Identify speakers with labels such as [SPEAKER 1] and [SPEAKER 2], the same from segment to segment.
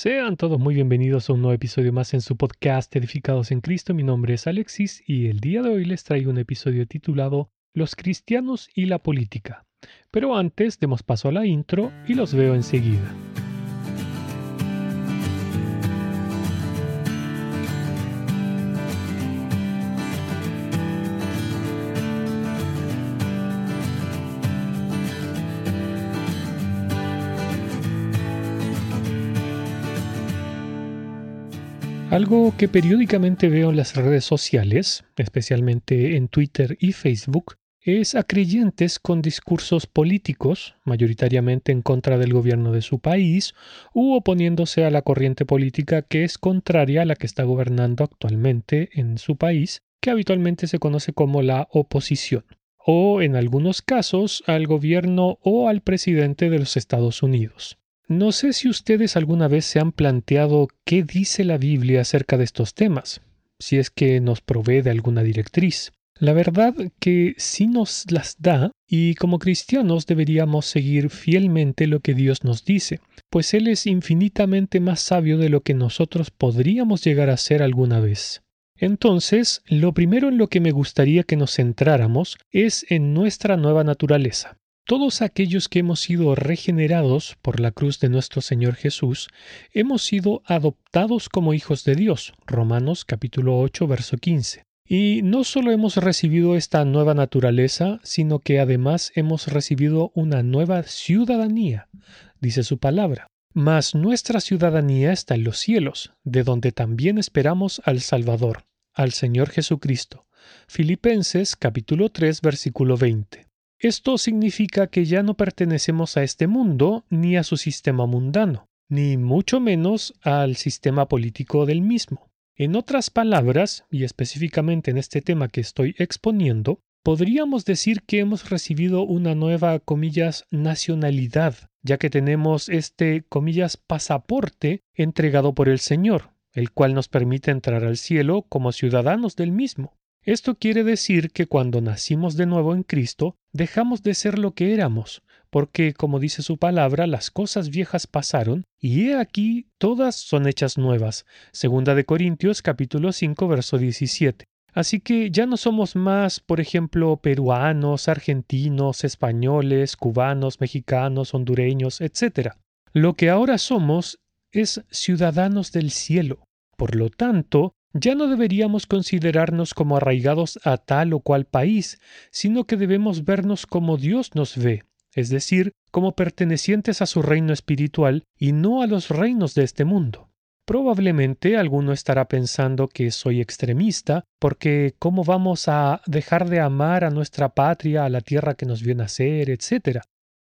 [SPEAKER 1] Sean todos muy bienvenidos a un nuevo episodio más en su podcast Edificados en Cristo. Mi nombre es Alexis y el día de hoy les traigo un episodio titulado Los cristianos y la política. Pero antes demos paso a la intro y los veo enseguida. Algo que periódicamente veo en las redes sociales, especialmente en Twitter y Facebook, es a creyentes con discursos políticos, mayoritariamente en contra del gobierno de su país, u oponiéndose a la corriente política que es contraria a la que está gobernando actualmente en su país, que habitualmente se conoce como la oposición, o en algunos casos al gobierno o al presidente de los Estados Unidos. No sé si ustedes alguna vez se han planteado qué dice la Biblia acerca de estos temas, si es que nos provee de alguna directriz. La verdad que sí nos las da y como cristianos deberíamos seguir fielmente lo que Dios nos dice, pues Él es infinitamente más sabio de lo que nosotros podríamos llegar a ser alguna vez. Entonces, lo primero en lo que me gustaría que nos centráramos es en nuestra nueva naturaleza, todos aquellos que hemos sido regenerados por la cruz de nuestro Señor Jesús, hemos sido adoptados como hijos de Dios. Romanos capítulo 8, verso 15. Y no solo hemos recibido esta nueva naturaleza, sino que además hemos recibido una nueva ciudadanía, dice su palabra. Mas nuestra ciudadanía está en los cielos, de donde también esperamos al Salvador, al Señor Jesucristo. Filipenses capítulo 3, versículo 20. Esto significa que ya no pertenecemos a este mundo ni a su sistema mundano, ni mucho menos al sistema político del mismo. En otras palabras, y específicamente en este tema que estoy exponiendo, podríamos decir que hemos recibido una nueva, comillas, nacionalidad, ya que tenemos este, comillas, pasaporte entregado por el Señor, el cual nos permite entrar al cielo como ciudadanos del mismo. Esto quiere decir que cuando nacimos de nuevo en Cristo, dejamos de ser lo que éramos, porque, como dice su palabra, las cosas viejas pasaron, y he aquí todas son hechas nuevas. Segunda de Corintios capítulo 5 verso 17. Así que ya no somos más, por ejemplo, peruanos, argentinos, españoles, cubanos, mexicanos, hondureños, etc. Lo que ahora somos es ciudadanos del cielo. Por lo tanto, ya no deberíamos considerarnos como arraigados a tal o cual país, sino que debemos vernos como Dios nos ve, es decir, como pertenecientes a su reino espiritual y no a los reinos de este mundo. Probablemente alguno estará pensando que soy extremista, porque ¿cómo vamos a dejar de amar a nuestra patria, a la tierra que nos vio nacer, etcétera?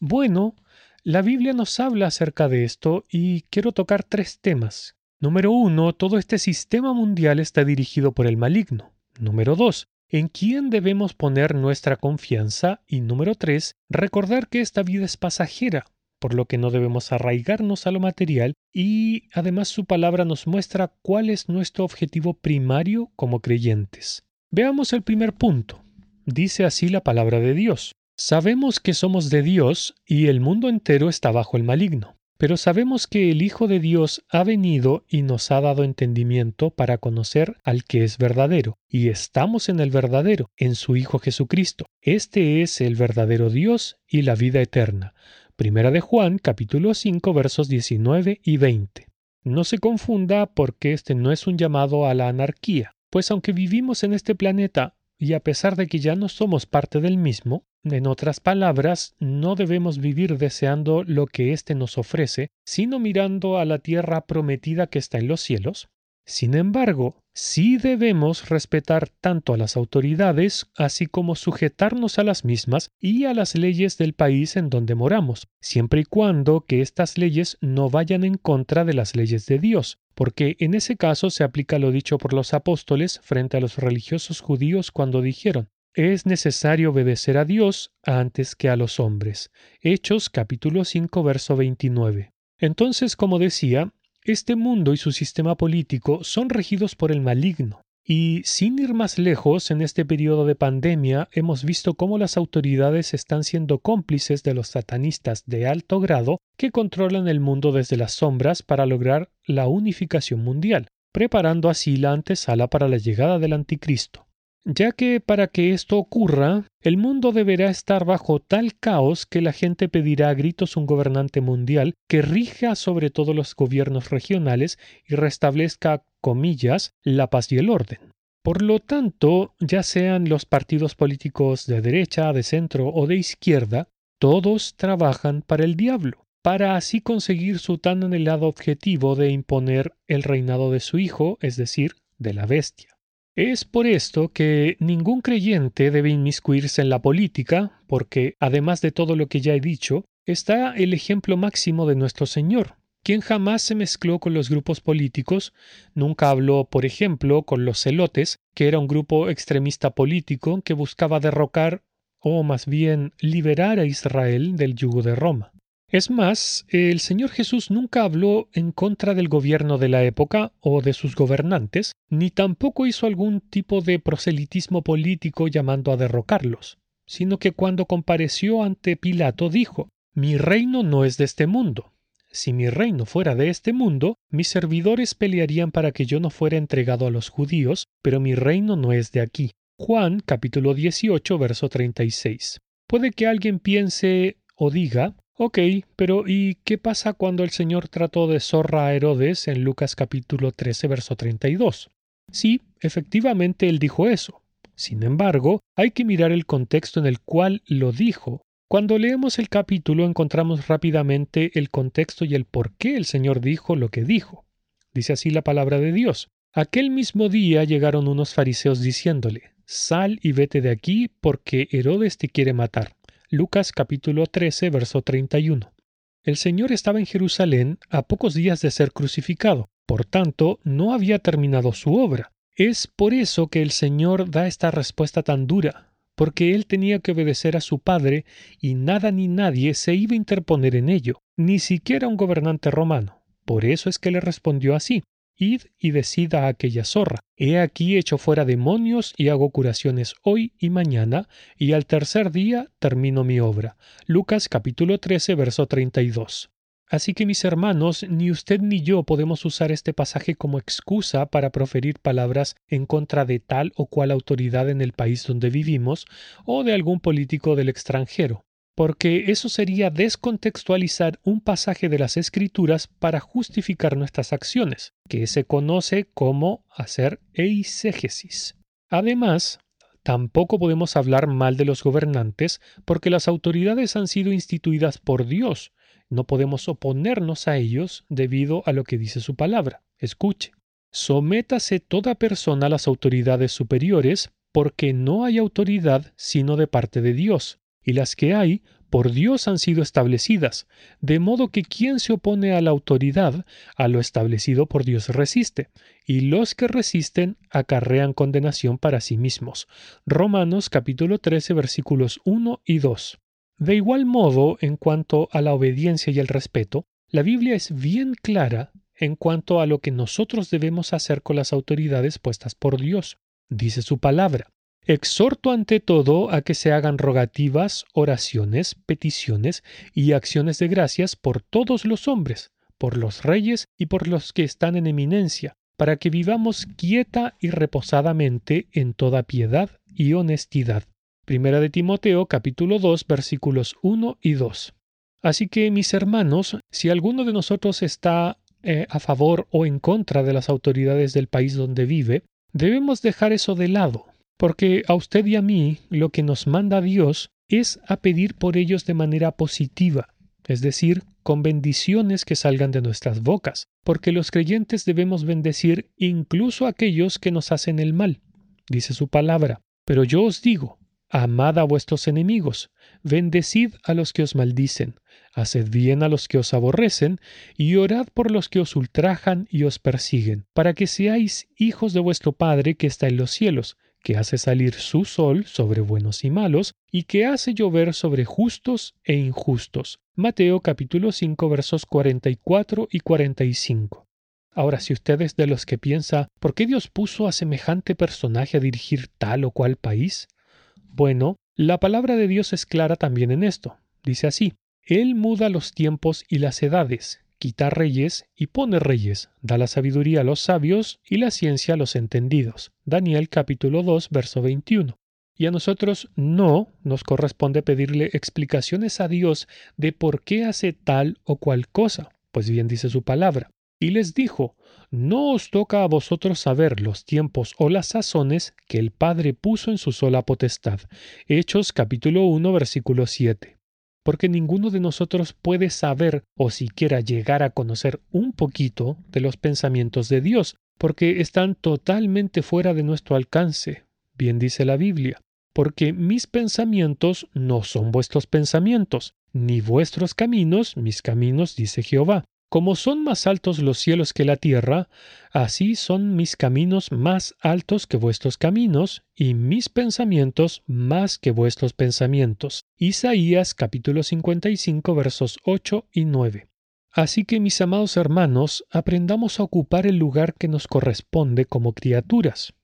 [SPEAKER 1] Bueno, la Biblia nos habla acerca de esto y quiero tocar tres temas Número uno, todo este sistema mundial está dirigido por el maligno. Número dos, en quién debemos poner nuestra confianza. Y número tres, recordar que esta vida es pasajera, por lo que no debemos arraigarnos a lo material y además su palabra nos muestra cuál es nuestro objetivo primario como creyentes. Veamos el primer punto. Dice así la palabra de Dios. Sabemos que somos de Dios y el mundo entero está bajo el maligno. Pero sabemos que el Hijo de Dios ha venido y nos ha dado entendimiento para conocer al que es verdadero, y estamos en el verdadero, en su Hijo Jesucristo. Este es el verdadero Dios y la vida eterna. Primera de Juan, capítulo 5, versos 19 y 20. No se confunda porque este no es un llamado a la anarquía, pues aunque vivimos en este planeta y a pesar de que ya no somos parte del mismo, en otras palabras, no debemos vivir deseando lo que éste nos ofrece, sino mirando a la tierra prometida que está en los cielos. Sin embargo, sí debemos respetar tanto a las autoridades, así como sujetarnos a las mismas y a las leyes del país en donde moramos, siempre y cuando que estas leyes no vayan en contra de las leyes de Dios, porque en ese caso se aplica lo dicho por los apóstoles frente a los religiosos judíos cuando dijeron es necesario obedecer a Dios antes que a los hombres. Hechos capítulo 5 verso 29. Entonces, como decía, este mundo y su sistema político son regidos por el maligno, Y sin ir más lejos, en este periodo de pandemia hemos visto cómo las autoridades están siendo cómplices de los satanistas de alto grado que controlan el mundo desde las sombras para lograr la unificación mundial, preparando así la antesala para la llegada del anticristo. Ya que para que esto ocurra, el mundo deberá estar bajo tal caos que la gente pedirá a gritos un gobernante mundial que rija sobre todos los gobiernos regionales y restablezca comillas, la paz y el orden. Por lo tanto, ya sean los partidos políticos de derecha, de centro o de izquierda, todos trabajan para el diablo, para así conseguir su tan anhelado objetivo de imponer el reinado de su hijo, es decir, de la bestia. Es por esto que ningún creyente debe inmiscuirse en la política, porque, además de todo lo que ya he dicho, está el ejemplo máximo de nuestro Señor, quien jamás se mezcló con los grupos políticos, nunca habló, por ejemplo, con los celotes, que era un grupo extremista político que buscaba derrocar o más bien liberar a Israel del yugo de Roma. Es más, el Señor Jesús nunca habló en contra del gobierno de la época o de sus gobernantes, ni tampoco hizo algún tipo de proselitismo político llamando a derrocarlos, sino que cuando compareció ante Pilato dijo Mi reino no es de este mundo. Si mi reino fuera de este mundo, mis servidores pelearían para que yo no fuera entregado a los judíos, pero mi reino no es de aquí. Juan capítulo 18 verso 36. Puede que alguien piense o diga, ok, pero ¿y qué pasa cuando el Señor trató de zorra a Herodes en Lucas capítulo 13 verso 32? Sí, efectivamente él dijo eso. Sin embargo, hay que mirar el contexto en el cual lo dijo cuando leemos el capítulo encontramos rápidamente el contexto y el por qué el Señor dijo lo que dijo. Dice así la palabra de Dios. Aquel mismo día llegaron unos fariseos diciéndole, Sal y vete de aquí porque Herodes te quiere matar. Lucas capítulo 13, verso 31. El Señor estaba en Jerusalén a pocos días de ser crucificado, por tanto no había terminado su obra. Es por eso que el Señor da esta respuesta tan dura, porque él tenía que obedecer a su padre y nada ni nadie se iba a interponer en ello, ni siquiera un gobernante romano. Por eso es que le respondió así. Id y decida a aquella zorra. He aquí hecho fuera demonios y hago curaciones hoy y mañana, y al tercer día termino mi obra. Lucas capítulo 13, verso 32. Así que mis hermanos, ni usted ni yo podemos usar este pasaje como excusa para proferir palabras en contra de tal o cual autoridad en el país donde vivimos o de algún político del extranjero, porque eso sería descontextualizar un pasaje de las Escrituras para justificar nuestras acciones, que se conoce como hacer eisegesis. Además, Tampoco podemos hablar mal de los gobernantes porque las autoridades han sido instituidas por Dios no podemos oponernos a ellos debido a lo que dice su palabra. Escuche. Sométase toda persona a las autoridades superiores, porque no hay autoridad sino de parte de Dios, y las que hay por Dios han sido establecidas, de modo que quien se opone a la autoridad, a lo establecido por Dios resiste, y los que resisten acarrean condenación para sí mismos. Romanos capítulo 13 versículos 1 y 2. De igual modo, en cuanto a la obediencia y el respeto, la Biblia es bien clara en cuanto a lo que nosotros debemos hacer con las autoridades puestas por Dios. Dice su palabra. Exhorto ante todo a que se hagan rogativas, oraciones, peticiones y acciones de gracias por todos los hombres, por los reyes y por los que están en eminencia, para que vivamos quieta y reposadamente en toda piedad y honestidad Primera de Timoteo capítulo 2 versículos 1 y 2. Así que mis hermanos, si alguno de nosotros está eh, a favor o en contra de las autoridades del país donde vive, debemos dejar eso de lado, porque a usted y a mí lo que nos manda Dios es a pedir por ellos de manera positiva, es decir, con bendiciones que salgan de nuestras bocas, porque los creyentes debemos bendecir incluso a aquellos que nos hacen el mal, dice su palabra. Pero yo os digo, Amad a vuestros enemigos, bendecid a los que os maldicen, haced bien a los que os aborrecen, y orad por los que os ultrajan y os persiguen, para que seáis hijos de vuestro Padre que está en los cielos, que hace salir su sol sobre buenos y malos, y que hace llover sobre justos e injustos. Mateo capítulo 5 versos 44 y 45. Ahora, si usted es de los que piensa, ¿por qué Dios puso a semejante personaje a dirigir tal o cual país? Bueno, la palabra de Dios es clara también en esto. Dice así, Él muda los tiempos y las edades, quita reyes y pone reyes, da la sabiduría a los sabios y la ciencia a los entendidos. Daniel capítulo 2, verso 21. Y a nosotros no nos corresponde pedirle explicaciones a Dios de por qué hace tal o cual cosa, pues bien dice su palabra. Y les dijo, No os toca a vosotros saber los tiempos o las sazones que el Padre puso en su sola potestad. Hechos capítulo 1 versículo 7. Porque ninguno de nosotros puede saber o siquiera llegar a conocer un poquito de los pensamientos de Dios, porque están totalmente fuera de nuestro alcance. Bien dice la Biblia, porque mis pensamientos no son vuestros pensamientos, ni vuestros caminos mis caminos, dice Jehová. Como son más altos los cielos que la tierra, así son mis caminos más altos que vuestros caminos, y mis pensamientos más que vuestros pensamientos. Isaías capítulo 55 versos 8 y 9. Así que mis amados hermanos, aprendamos a ocupar el lugar que nos corresponde como criaturas,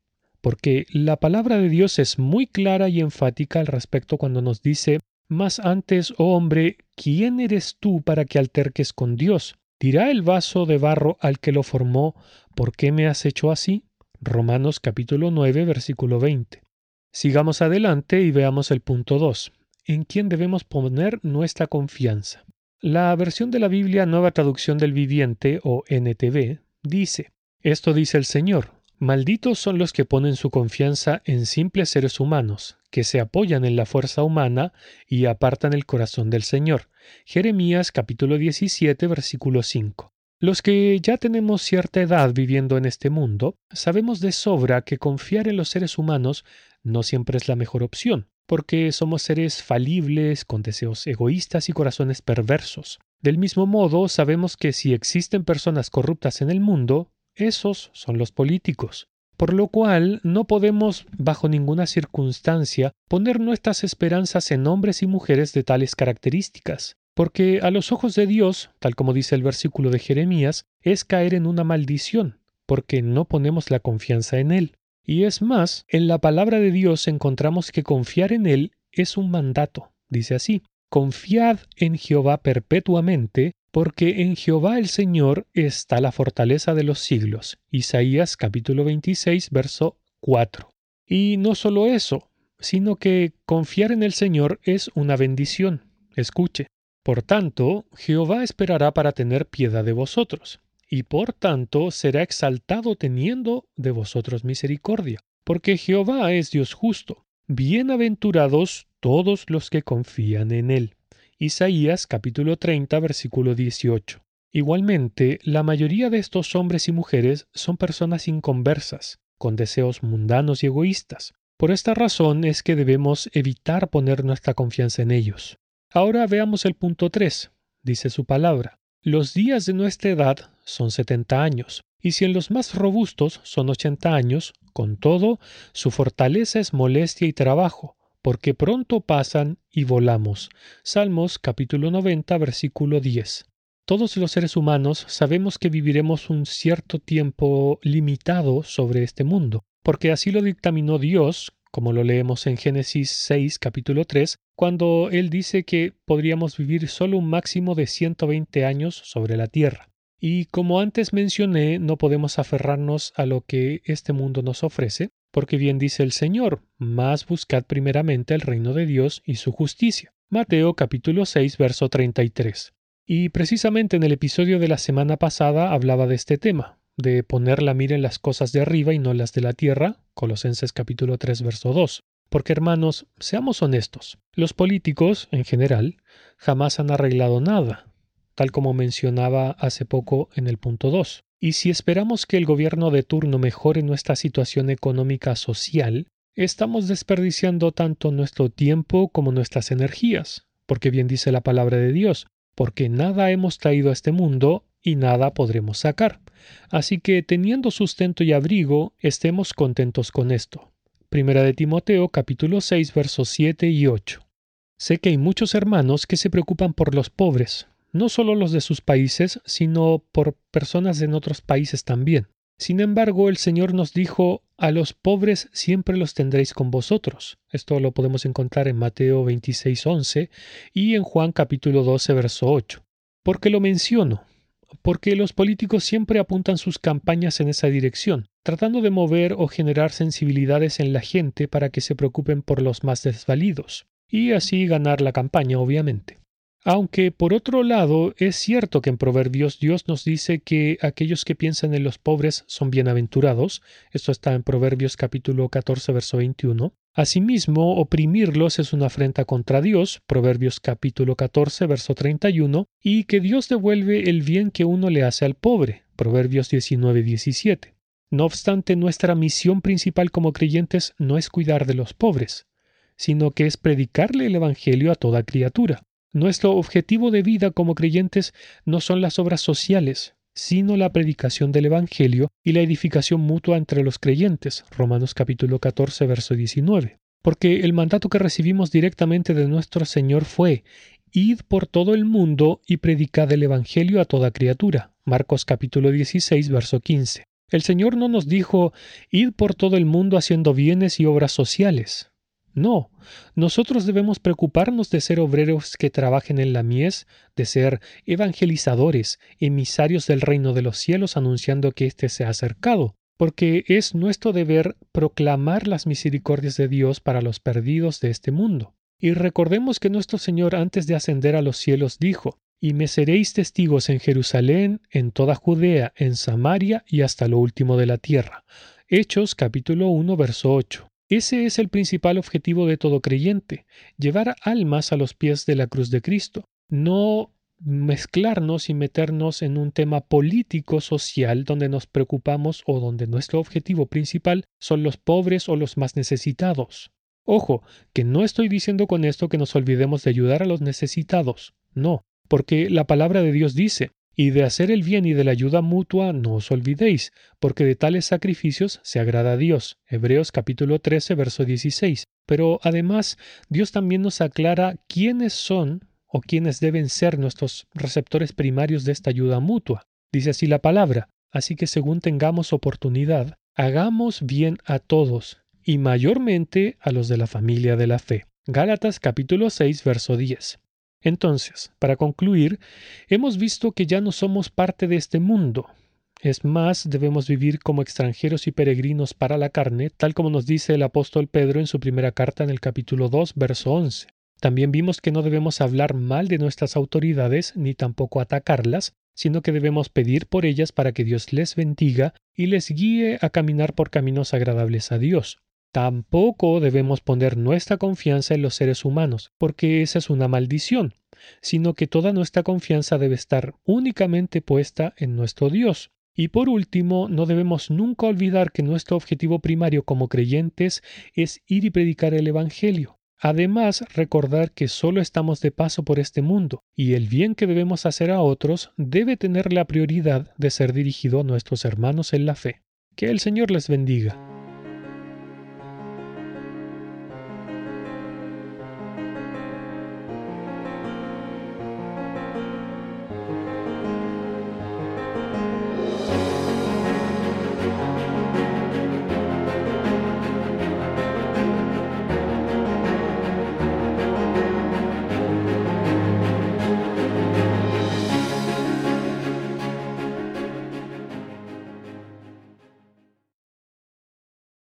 [SPEAKER 1] porque la palabra de Dios es muy clara y enfática al respecto cuando nos dice, Más antes, oh hombre, ¿quién eres tú para que alterques con Dios? Dirá el vaso de barro al que lo formó, ¿por qué me has hecho así? Romanos capítulo 9, versículo 20. Sigamos adelante y veamos el punto 2. ¿En quién debemos poner nuestra confianza? La versión de la Biblia Nueva Traducción del Viviente o NTV dice, Esto dice el Señor, Malditos son los que ponen su confianza en simples seres humanos, que se apoyan en la fuerza humana y apartan el corazón del Señor. Jeremías capítulo 17 versículo 5. Los que ya tenemos cierta edad viviendo en este mundo, sabemos de sobra que confiar en los seres humanos no siempre es la mejor opción, porque somos seres falibles, con deseos egoístas y corazones perversos. Del mismo modo, sabemos que si existen personas corruptas en el mundo, esos son los políticos. Por lo cual no podemos, bajo ninguna circunstancia, poner nuestras esperanzas en hombres y mujeres de tales características, porque a los ojos de Dios, tal como dice el versículo de Jeremías, es caer en una maldición, porque no ponemos la confianza en Él. Y es más, en la palabra de Dios encontramos que confiar en Él es un mandato. Dice así, Confiad en Jehová perpetuamente, porque en Jehová el Señor está la fortaleza de los siglos. Isaías capítulo 26, verso 4. Y no solo eso, sino que confiar en el Señor es una bendición. Escuche. Por tanto, Jehová esperará para tener piedad de vosotros, y por tanto será exaltado teniendo de vosotros misericordia, porque Jehová es Dios justo. Bienaventurados todos los que confían en él. Isaías capítulo 30 versículo 18. Igualmente, la mayoría de estos hombres y mujeres son personas inconversas, con deseos mundanos y egoístas. Por esta razón es que debemos evitar poner nuestra confianza en ellos. Ahora veamos el punto 3. Dice su palabra. Los días de nuestra edad son setenta años, y si en los más robustos son ochenta años, con todo, su fortaleza es molestia y trabajo, porque pronto pasan y volamos. Salmos capítulo 90 versículo 10. Todos los seres humanos sabemos que viviremos un cierto tiempo limitado sobre este mundo, porque así lo dictaminó Dios, como lo leemos en Génesis 6 capítulo 3, cuando Él dice que podríamos vivir solo un máximo de 120 años sobre la tierra. Y como antes mencioné, no podemos aferrarnos a lo que este mundo nos ofrece, porque bien dice el Señor, más buscad primeramente el reino de Dios y su justicia. Mateo capítulo 6, verso 33. Y precisamente en el episodio de la semana pasada hablaba de este tema, de poner la mira en las cosas de arriba y no las de la tierra, Colosenses capítulo 3, verso 2. Porque hermanos, seamos honestos, los políticos, en general, jamás han arreglado nada, tal como mencionaba hace poco en el punto 2. Y si esperamos que el gobierno de turno mejore nuestra situación económica social, estamos desperdiciando tanto nuestro tiempo como nuestras energías, porque bien dice la palabra de Dios, porque nada hemos traído a este mundo y nada podremos sacar. Así que teniendo sustento y abrigo, estemos contentos con esto. Primera de Timoteo capítulo 6 versos 7 y 8. Sé que hay muchos hermanos que se preocupan por los pobres, no solo los de sus países, sino por personas en otros países también. Sin embargo, el Señor nos dijo, a los pobres siempre los tendréis con vosotros. Esto lo podemos encontrar en Mateo 26, y en Juan capítulo 12, verso 8. ¿Por qué lo menciono? Porque los políticos siempre apuntan sus campañas en esa dirección, tratando de mover o generar sensibilidades en la gente para que se preocupen por los más desvalidos, y así ganar la campaña, obviamente. Aunque, por otro lado, es cierto que en Proverbios Dios nos dice que aquellos que piensan en los pobres son bienaventurados, esto está en Proverbios capítulo 14, verso 21. Asimismo, oprimirlos es una afrenta contra Dios, Proverbios capítulo 14, verso 31, y que Dios devuelve el bien que uno le hace al pobre, Proverbios 19, 17. No obstante, nuestra misión principal como creyentes no es cuidar de los pobres, sino que es predicarle el Evangelio a toda criatura. Nuestro objetivo de vida como creyentes no son las obras sociales, sino la predicación del Evangelio y la edificación mutua entre los creyentes. Romanos capítulo 14, verso 19. Porque el mandato que recibimos directamente de nuestro Señor fue Id por todo el mundo y predicad el Evangelio a toda criatura. Marcos capítulo 16, verso 15. El Señor no nos dijo Id por todo el mundo haciendo bienes y obras sociales. No, nosotros debemos preocuparnos de ser obreros que trabajen en la mies, de ser evangelizadores, emisarios del reino de los cielos anunciando que éste se ha acercado, porque es nuestro deber proclamar las misericordias de Dios para los perdidos de este mundo. Y recordemos que nuestro Señor antes de ascender a los cielos dijo, y me seréis testigos en Jerusalén, en toda Judea, en Samaria y hasta lo último de la tierra. Hechos capítulo 1 verso 8. Ese es el principal objetivo de todo creyente, llevar almas a los pies de la cruz de Cristo, no mezclarnos y meternos en un tema político social donde nos preocupamos o donde nuestro objetivo principal son los pobres o los más necesitados. Ojo, que no estoy diciendo con esto que nos olvidemos de ayudar a los necesitados, no, porque la palabra de Dios dice, y de hacer el bien y de la ayuda mutua no os olvidéis, porque de tales sacrificios se agrada a Dios. Hebreos capítulo 13, verso 16. Pero además, Dios también nos aclara quiénes son o quiénes deben ser nuestros receptores primarios de esta ayuda mutua. Dice así la palabra, así que según tengamos oportunidad, hagamos bien a todos, y mayormente a los de la familia de la fe. Gálatas capítulo 6, verso 10. Entonces, para concluir, hemos visto que ya no somos parte de este mundo. Es más, debemos vivir como extranjeros y peregrinos para la carne, tal como nos dice el apóstol Pedro en su primera carta en el capítulo 2, verso 11. También vimos que no debemos hablar mal de nuestras autoridades ni tampoco atacarlas, sino que debemos pedir por ellas para que Dios les bendiga y les guíe a caminar por caminos agradables a Dios. Tampoco debemos poner nuestra confianza en los seres humanos, porque esa es una maldición, sino que toda nuestra confianza debe estar únicamente puesta en nuestro Dios. Y por último, no debemos nunca olvidar que nuestro objetivo primario como creyentes es ir y predicar el Evangelio. Además, recordar que solo estamos de paso por este mundo, y el bien que debemos hacer a otros debe tener la prioridad de ser dirigido a nuestros hermanos en la fe. Que el Señor les bendiga.